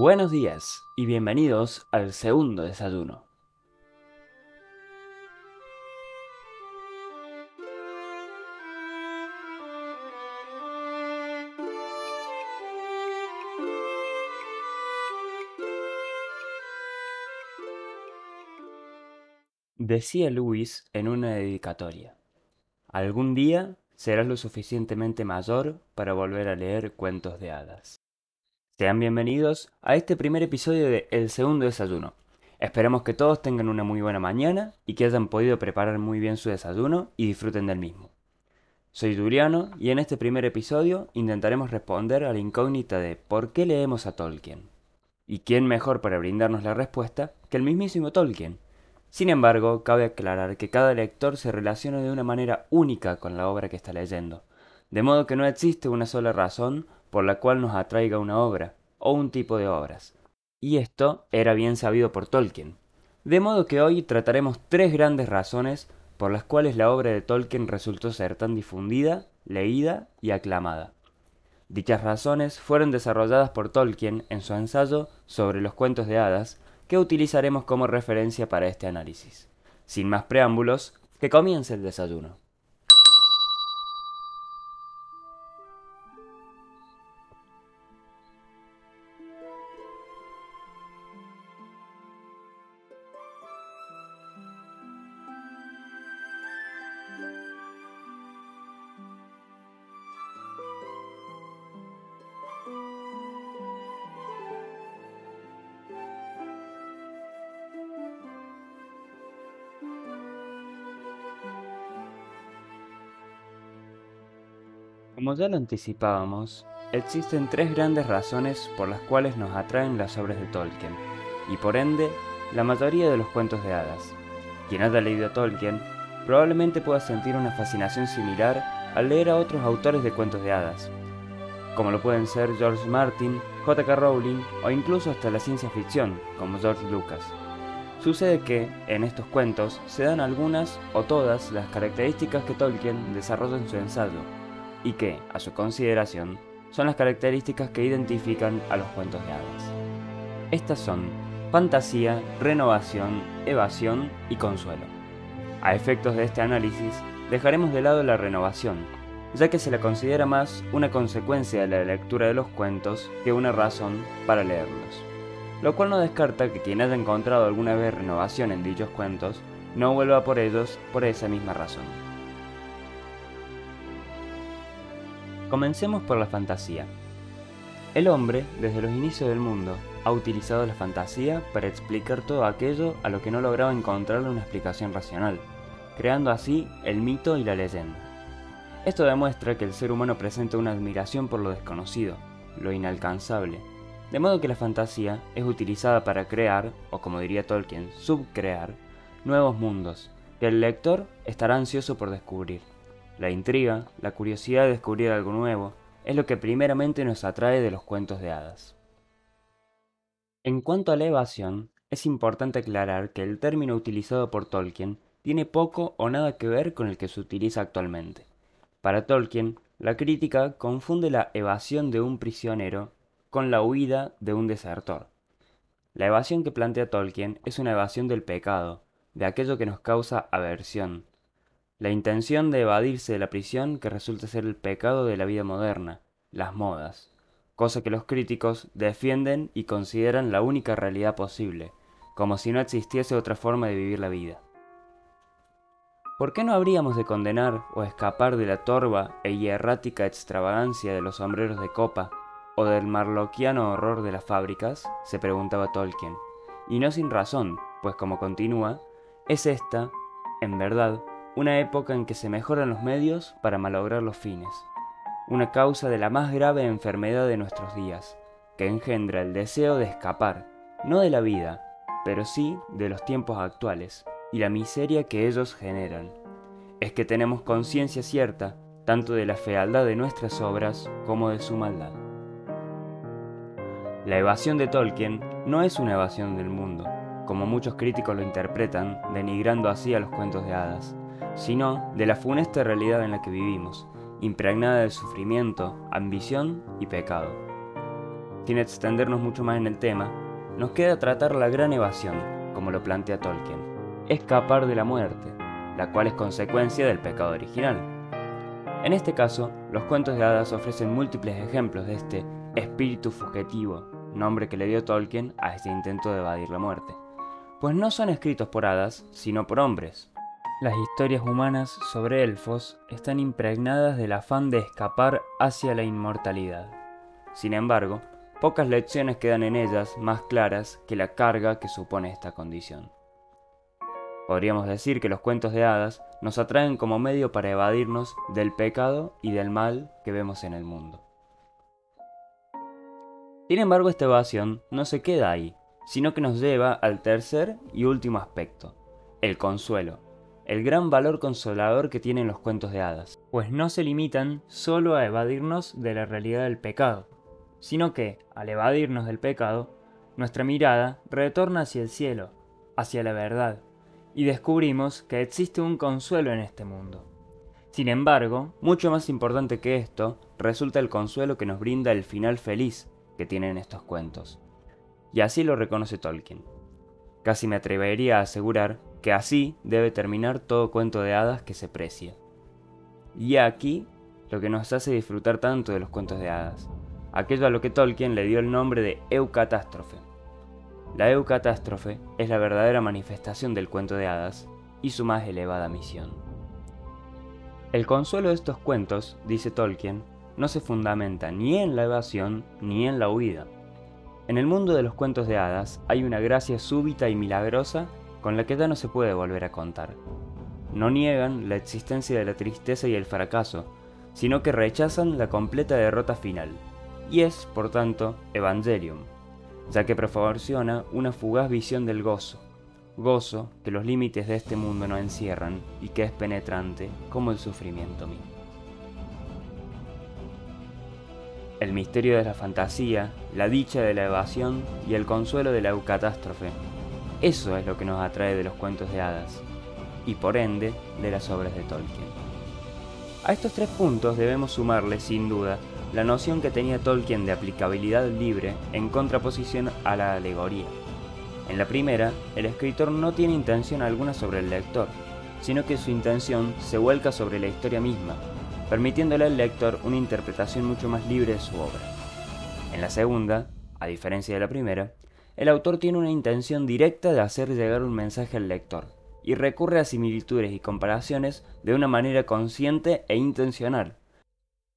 Buenos días y bienvenidos al segundo desayuno. Decía Luis en una dedicatoria, algún día serás lo suficientemente mayor para volver a leer cuentos de hadas. Sean bienvenidos a este primer episodio de El Segundo Desayuno. Esperamos que todos tengan una muy buena mañana y que hayan podido preparar muy bien su desayuno y disfruten del mismo. Soy Juliano y en este primer episodio intentaremos responder a la incógnita de ¿por qué leemos a Tolkien? ¿Y quién mejor para brindarnos la respuesta que el mismísimo Tolkien? Sin embargo, cabe aclarar que cada lector se relaciona de una manera única con la obra que está leyendo, de modo que no existe una sola razón por la cual nos atraiga una obra o un tipo de obras. Y esto era bien sabido por Tolkien. De modo que hoy trataremos tres grandes razones por las cuales la obra de Tolkien resultó ser tan difundida, leída y aclamada. Dichas razones fueron desarrolladas por Tolkien en su ensayo sobre los cuentos de hadas, que utilizaremos como referencia para este análisis. Sin más preámbulos, que comience el desayuno. Como ya lo anticipábamos, existen tres grandes razones por las cuales nos atraen las obras de Tolkien, y por ende, la mayoría de los cuentos de hadas. Quien haya leído Tolkien probablemente pueda sentir una fascinación similar al leer a otros autores de cuentos de hadas, como lo pueden ser George Martin, J.K. Rowling o incluso hasta la ciencia ficción, como George Lucas. Sucede que, en estos cuentos, se dan algunas o todas las características que Tolkien desarrolla en su ensayo, y que, a su consideración, son las características que identifican a los cuentos de hadas. Estas son fantasía, renovación, evasión y consuelo. A efectos de este análisis, dejaremos de lado la renovación, ya que se la considera más una consecuencia de la lectura de los cuentos que una razón para leerlos. Lo cual no descarta que quien haya encontrado alguna vez renovación en dichos cuentos no vuelva por ellos por esa misma razón. Comencemos por la fantasía. El hombre, desde los inicios del mundo, ha utilizado la fantasía para explicar todo aquello a lo que no lograba encontrarle una explicación racional, creando así el mito y la leyenda. Esto demuestra que el ser humano presenta una admiración por lo desconocido, lo inalcanzable, de modo que la fantasía es utilizada para crear, o como diría Tolkien, subcrear, nuevos mundos, que el lector estará ansioso por descubrir. La intriga, la curiosidad de descubrir algo nuevo, es lo que primeramente nos atrae de los cuentos de hadas. En cuanto a la evasión, es importante aclarar que el término utilizado por Tolkien tiene poco o nada que ver con el que se utiliza actualmente. Para Tolkien, la crítica confunde la evasión de un prisionero con la huida de un desertor. La evasión que plantea Tolkien es una evasión del pecado, de aquello que nos causa aversión, la intención de evadirse de la prisión que resulta ser el pecado de la vida moderna, las modas, cosa que los críticos defienden y consideran la única realidad posible, como si no existiese otra forma de vivir la vida. ¿Por qué no habríamos de condenar o escapar de la torva e hierrática extravagancia de los sombreros de copa o del marloquiano horror de las fábricas? se preguntaba Tolkien. Y no sin razón, pues como continúa, es esta, en verdad, una época en que se mejoran los medios para malograr los fines, una causa de la más grave enfermedad de nuestros días, que engendra el deseo de escapar, no de la vida, pero sí de los tiempos actuales, y la miseria que ellos generan. Es que tenemos conciencia cierta tanto de la fealdad de nuestras obras como de su maldad. La evasión de Tolkien no es una evasión del mundo, como muchos críticos lo interpretan, denigrando así a los cuentos de hadas sino de la funesta realidad en la que vivimos, impregnada de sufrimiento, ambición y pecado. sin extendernos mucho más en el tema, nos queda tratar la gran evasión, como lo plantea Tolkien, escapar de la muerte, la cual es consecuencia del pecado original. En este caso, los cuentos de hadas ofrecen múltiples ejemplos de este espíritu fugitivo, nombre que le dio Tolkien a este intento de evadir la muerte, pues no son escritos por hadas, sino por hombres. Las historias humanas sobre elfos están impregnadas del afán de escapar hacia la inmortalidad. Sin embargo, pocas lecciones quedan en ellas más claras que la carga que supone esta condición. Podríamos decir que los cuentos de hadas nos atraen como medio para evadirnos del pecado y del mal que vemos en el mundo. Sin embargo, esta evasión no se queda ahí, sino que nos lleva al tercer y último aspecto, el consuelo, el gran valor consolador que tienen los cuentos de hadas, pues no se limitan solo a evadirnos de la realidad del pecado, sino que, al evadirnos del pecado, nuestra mirada retorna hacia el cielo, hacia la verdad, y descubrimos que existe un consuelo en este mundo. Sin embargo, mucho más importante que esto, resulta el consuelo que nos brinda el final feliz que tienen estos cuentos. Y así lo reconoce Tolkien. Casi me atrevería a asegurar que así debe terminar todo cuento de hadas que se precia. Y aquí lo que nos hace disfrutar tanto de los cuentos de hadas, aquello a lo que Tolkien le dio el nombre de Eucatástrofe la eucatástrofe es la verdadera manifestación del cuento de hadas y su más elevada misión. El consuelo de estos cuentos, dice Tolkien, no se fundamenta ni en la evasión ni en la huida. En el mundo de los cuentos de hadas hay una gracia súbita y milagrosa con la que ya no se puede volver a contar. No niegan la existencia de la tristeza y el fracaso, sino que rechazan la completa derrota final, y es, por tanto, Evangelium, ya que proporciona una fugaz visión del gozo, gozo que los límites de este mundo no encierran y que es penetrante como el sufrimiento mismo. El misterio de la fantasía, la dicha de la evasión y el consuelo de la eucatástrofe, eso es lo que nos atrae de los cuentos de hadas, y por ende de las obras de Tolkien. A estos tres puntos debemos sumarle, sin duda, la noción que tenía Tolkien de aplicabilidad libre en contraposición a la alegoría. En la primera, el escritor no tiene intención alguna sobre el lector, sino que su intención se vuelca sobre la historia misma, permitiéndole al lector una interpretación mucho más libre de su obra. En la segunda, a diferencia de la primera, el autor tiene una intención directa de hacer llegar un mensaje al lector, y recurre a similitudes y comparaciones de una manera consciente e intencional,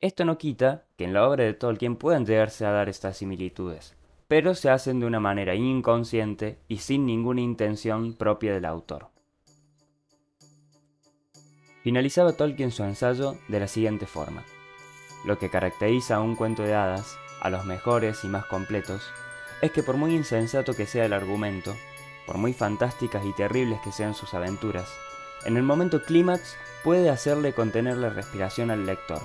esto no quita que en la obra de Tolkien puedan llegarse a dar estas similitudes, pero se hacen de una manera inconsciente y sin ninguna intención propia del autor. Finalizaba Tolkien su ensayo de la siguiente forma. Lo que caracteriza a un cuento de hadas, a los mejores y más completos, es que por muy insensato que sea el argumento, por muy fantásticas y terribles que sean sus aventuras, en el momento clímax puede hacerle contener la respiración al lector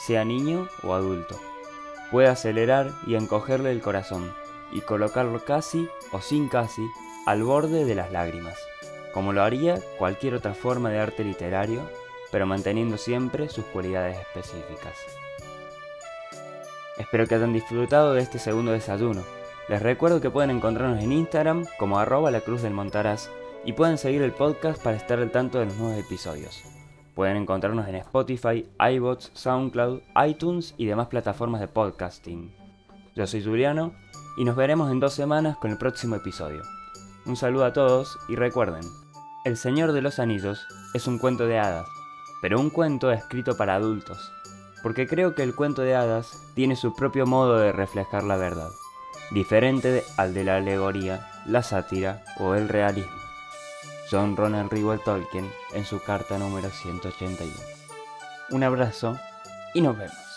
sea niño o adulto. Puede acelerar y encogerle el corazón y colocarlo casi o sin casi al borde de las lágrimas, como lo haría cualquier otra forma de arte literario, pero manteniendo siempre sus cualidades específicas. Espero que hayan disfrutado de este segundo desayuno. Les recuerdo que pueden encontrarnos en Instagram como arroba la cruz del Montaraz y pueden seguir el podcast para estar al tanto de los nuevos episodios. Pueden encontrarnos en Spotify, iBots, SoundCloud, iTunes y demás plataformas de podcasting. Yo soy Juliano y nos veremos en dos semanas con el próximo episodio. Un saludo a todos y recuerden, El Señor de los Anillos es un cuento de hadas, pero un cuento escrito para adultos, porque creo que el cuento de hadas tiene su propio modo de reflejar la verdad, diferente al de la alegoría, la sátira o el realismo. John Ronald Reuel Tolkien en su carta número 181. Un abrazo y nos vemos.